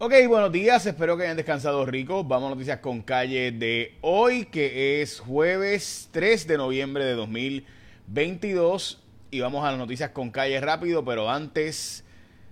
Ok, buenos días, espero que hayan descansado rico. Vamos a noticias con calle de hoy, que es jueves 3 de noviembre de 2022. Y vamos a las noticias con calle rápido, pero antes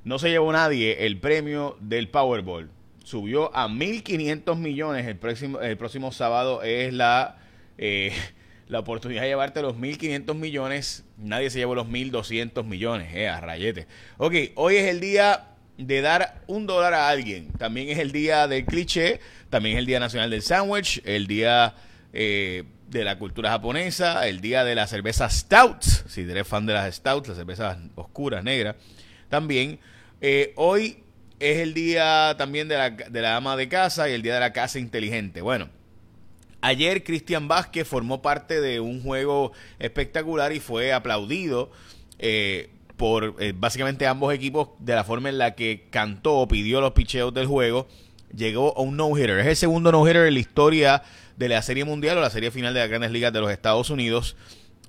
no se llevó nadie el premio del Powerball. Subió a 1.500 millones. El próximo, el próximo sábado es la, eh, la oportunidad de llevarte los 1.500 millones. Nadie se llevó los 1.200 millones, eh, rayete. Ok, hoy es el día de dar un dólar a alguien. También es el día del cliché, también es el Día Nacional del Sándwich, el día eh, de la cultura japonesa, el día de la cerveza Stout, si eres fan de las Stouts, las cervezas oscuras, negras. También eh, hoy es el día también de la, de la ama de casa y el día de la casa inteligente. Bueno, ayer Cristian Vázquez formó parte de un juego espectacular y fue aplaudido. Eh, por eh, básicamente ambos equipos de la forma en la que cantó o pidió los picheos del juego, llegó a un no-hitter. Es el segundo no-hitter en la historia de la Serie Mundial o la Serie Final de las Grandes Ligas de los Estados Unidos.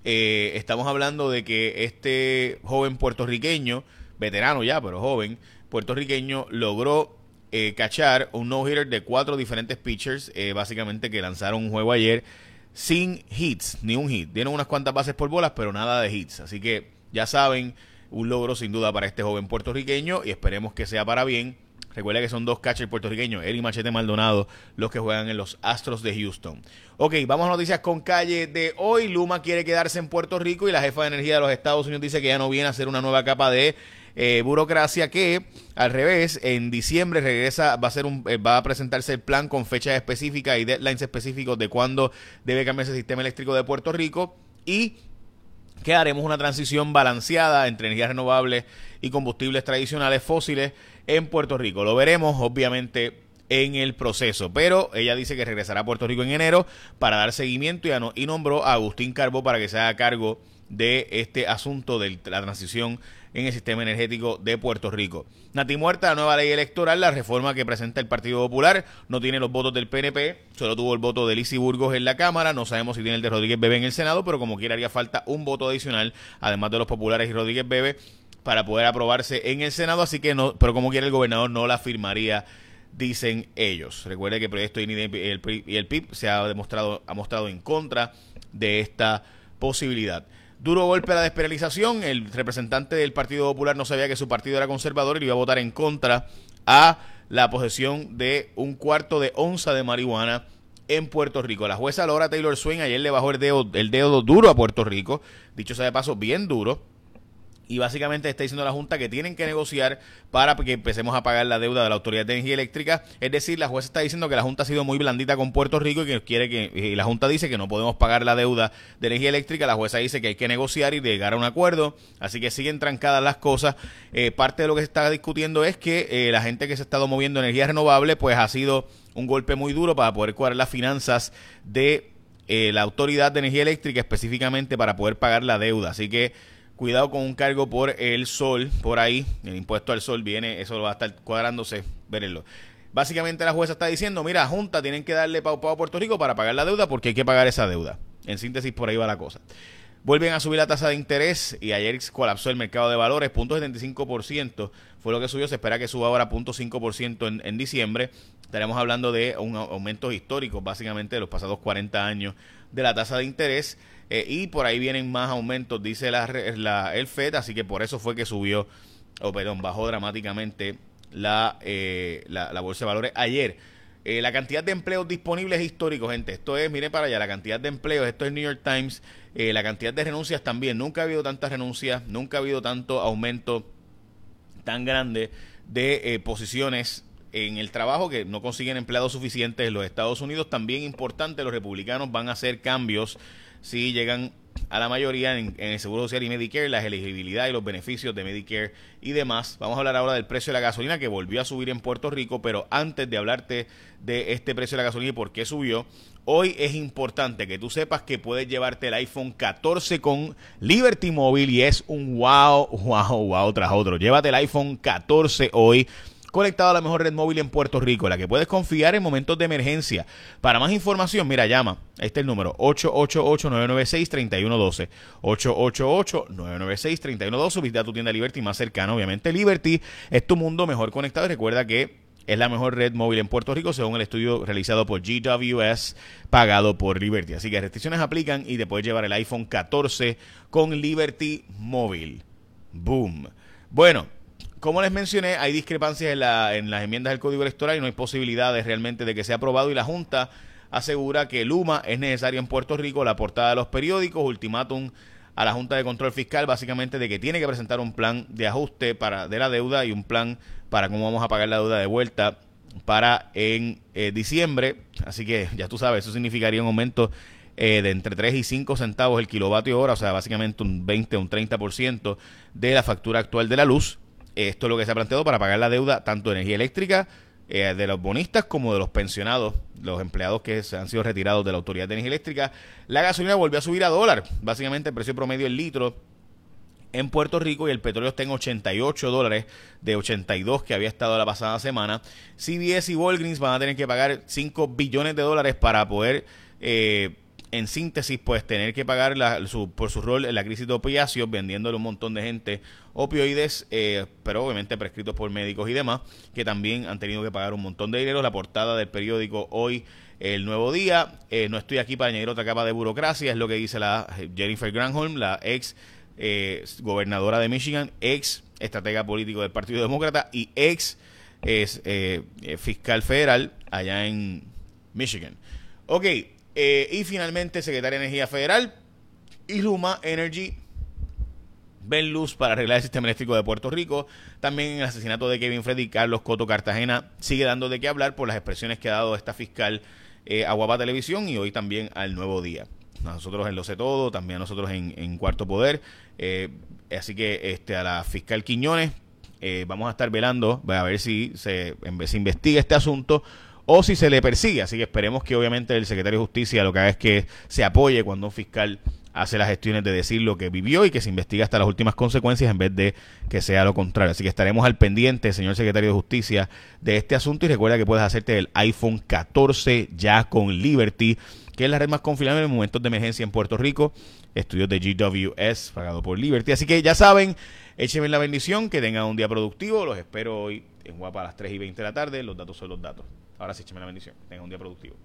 Eh, estamos hablando de que este joven puertorriqueño, veterano ya, pero joven, puertorriqueño, logró eh, cachar un no-hitter de cuatro diferentes pitchers, básicamente que lanzaron un juego ayer sin hits, ni un hit. Dieron unas cuantas bases por bolas, pero nada de hits. Así que ya saben, un logro sin duda para este joven puertorriqueño y esperemos que sea para bien. Recuerda que son dos catchers puertorriqueños, Eric Machete Maldonado, los que juegan en los Astros de Houston. Ok, vamos a noticias con calle de hoy. Luma quiere quedarse en Puerto Rico y la jefa de energía de los Estados Unidos dice que ya no viene a hacer una nueva capa de eh, burocracia que al revés en diciembre regresa va a ser un eh, va a presentarse el plan con fechas específicas y deadlines específicos de cuándo debe cambiarse el sistema eléctrico de Puerto Rico y que haremos una transición balanceada entre energías renovables y combustibles tradicionales fósiles en Puerto Rico. Lo veremos, obviamente, en el proceso. Pero ella dice que regresará a Puerto Rico en enero para dar seguimiento y, y nombró a Agustín Carbo para que se haga cargo de este asunto de la transición en el sistema energético de Puerto Rico. Nati muerta, la nueva ley electoral, la reforma que presenta el Partido Popular, no tiene los votos del PNP, solo tuvo el voto de Lizy Burgos en la Cámara, no sabemos si tiene el de Rodríguez Bebe en el Senado, pero como quiera haría falta un voto adicional, además de los populares y Rodríguez Bebe, para poder aprobarse en el Senado, así que no, pero como quiera el gobernador no la firmaría dicen ellos. Recuerde que el proyecto el, y el PIB se ha demostrado, ha mostrado en contra de esta posibilidad. Duro golpe a la despenalización. El representante del Partido Popular no sabía que su partido era conservador y iba a votar en contra a la posesión de un cuarto de onza de marihuana en Puerto Rico. La jueza Laura Taylor Swain ayer le bajó el dedo, el dedo duro a Puerto Rico, dicho sea de paso, bien duro y básicamente está diciendo la Junta que tienen que negociar para que empecemos a pagar la deuda de la Autoridad de Energía Eléctrica. Es decir, la jueza está diciendo que la Junta ha sido muy blandita con Puerto Rico y que quiere que y la Junta dice que no podemos pagar la deuda de energía eléctrica. La jueza dice que hay que negociar y llegar a un acuerdo. Así que siguen trancadas las cosas. Eh, parte de lo que se está discutiendo es que eh, la gente que se ha estado moviendo energía renovable pues ha sido un golpe muy duro para poder cuadrar las finanzas de eh, la Autoridad de Energía Eléctrica específicamente para poder pagar la deuda. Así que Cuidado con un cargo por el sol, por ahí, el impuesto al sol viene, eso va a estar cuadrándose, verenlo. Básicamente la jueza está diciendo, mira, Junta tienen que darle pau a Puerto Rico para pagar la deuda porque hay que pagar esa deuda. En síntesis, por ahí va la cosa. Vuelven a subir la tasa de interés y ayer colapsó el mercado de valores, 0.75% fue lo que subió, se espera que suba ahora 0.5% en, en diciembre. Estaremos hablando de un aumento histórico, básicamente de los pasados 40 años de la tasa de interés. Eh, y por ahí vienen más aumentos, dice la, la, el FED, así que por eso fue que subió, o perdón, bajó dramáticamente la, eh, la, bolsa de valores ayer. Eh, la cantidad de empleos disponibles históricos, gente. Esto es, miren para allá, la cantidad de empleos, esto es New York Times, la cantidad de renuncias también. Nunca ha habido tantas renuncias, nunca ha habido tanto aumento tan grande de posiciones en el trabajo que no consiguen empleados suficientes en los Estados Unidos. También importante, los republicanos van a hacer cambios si llegan a la mayoría en, el Seguro Social y Medicare, la elegibilidad y los beneficios de Medicare y demás. Vamos a hablar ahora del precio de la gasolina que volvió a subir en Puerto Rico, pero antes de hablarte de este precio de la gasolina y por qué subió, hoy es importante que tú sepas que puedes llevarte el iPhone 14 con Liberty Mobile y es un wow, wow, wow tras otro. Llévate el iPhone 14 hoy conectado a la mejor red móvil en Puerto Rico, la que puedes confiar en momentos de emergencia. Para más información, mira, llama. Este es el número 888-996-3112. 888-996-3112. Visita tu tienda Liberty más cercana, obviamente. Liberty es tu mundo mejor conectado. Y recuerda que es la mejor red móvil en Puerto Rico según el estudio realizado por GWS pagado por Liberty. Así que restricciones aplican y te puedes llevar el iPhone 14 con Liberty Móvil. Boom. Bueno, como les mencioné, hay discrepancias en, en las enmiendas del Código Electoral y no hay posibilidades realmente de que sea aprobado y la Junta asegura que Luma es necesario en Puerto Rico, la portada de los periódicos, ultimátum a la Junta de Control Fiscal básicamente de que tiene que presentar un plan de ajuste para de la deuda y un plan para cómo vamos a pagar la deuda de vuelta para en eh, diciembre. Así que ya tú sabes, eso significaría un aumento eh, de entre 3 y 5 centavos el kilovatio hora, o sea, básicamente un 20 o un 30% de la factura actual de la luz. Esto es lo que se ha planteado para pagar la deuda tanto de energía eléctrica eh, de los bonistas como de los pensionados, los empleados que se han sido retirados de la Autoridad de Energía Eléctrica. La gasolina volvió a subir a dólar. Básicamente el precio promedio del litro en Puerto Rico y el petróleo está en 88 dólares de 82 que había estado la pasada semana. CBS y Walgreens van a tener que pagar 5 billones de dólares para poder eh, en síntesis, pues tener que pagar por su rol en la crisis de opiáceos, vendiéndole un montón de gente opioides, eh, pero obviamente prescritos por médicos y demás, que también han tenido que pagar un montón de dinero. La portada del periódico hoy, El Nuevo Día, eh, no estoy aquí para añadir otra capa de burocracia, es lo que dice la eh, Jennifer Granholm, la ex gobernadora de Michigan, ex estratega político del Partido Demócrata y ex fiscal federal allá en Michigan. Ok, eh, y finalmente, Secretaria de Energía Federal y Luma Energy ven luz para arreglar el sistema eléctrico de Puerto Rico. También el asesinato de Kevin Freddy Carlos Coto Cartagena sigue dando de qué hablar por las expresiones que ha dado esta fiscal eh, a Guapa Televisión y hoy también al Nuevo Día. Nosotros en Lo Sé Todo, también nosotros en, Cuarto Poder. Eh, así que este a la fiscal Quiñones eh, vamos a estar velando a ver si se, se investiga este asunto o si se le persigue. Así que esperemos que obviamente el secretario de Justicia lo que haga es que se apoye cuando un fiscal hace las gestiones de decir lo que vivió y que se investigue hasta las últimas consecuencias en vez de que sea lo contrario. Así que estaremos al pendiente, señor secretario de Justicia, de este asunto y recuerda que puedes hacerte el iPhone 14 ya con Liberty, que es la red más confiable en momentos de emergencia en Puerto Rico. Estudios de GWS pagado por Liberty. Así que ya saben, échenme la bendición, que tengan un día productivo. Los espero hoy en Guapa a las 3 y 20 de la tarde. Los datos son los datos. Ahora sí, écheme la bendición. Tenga un día productivo.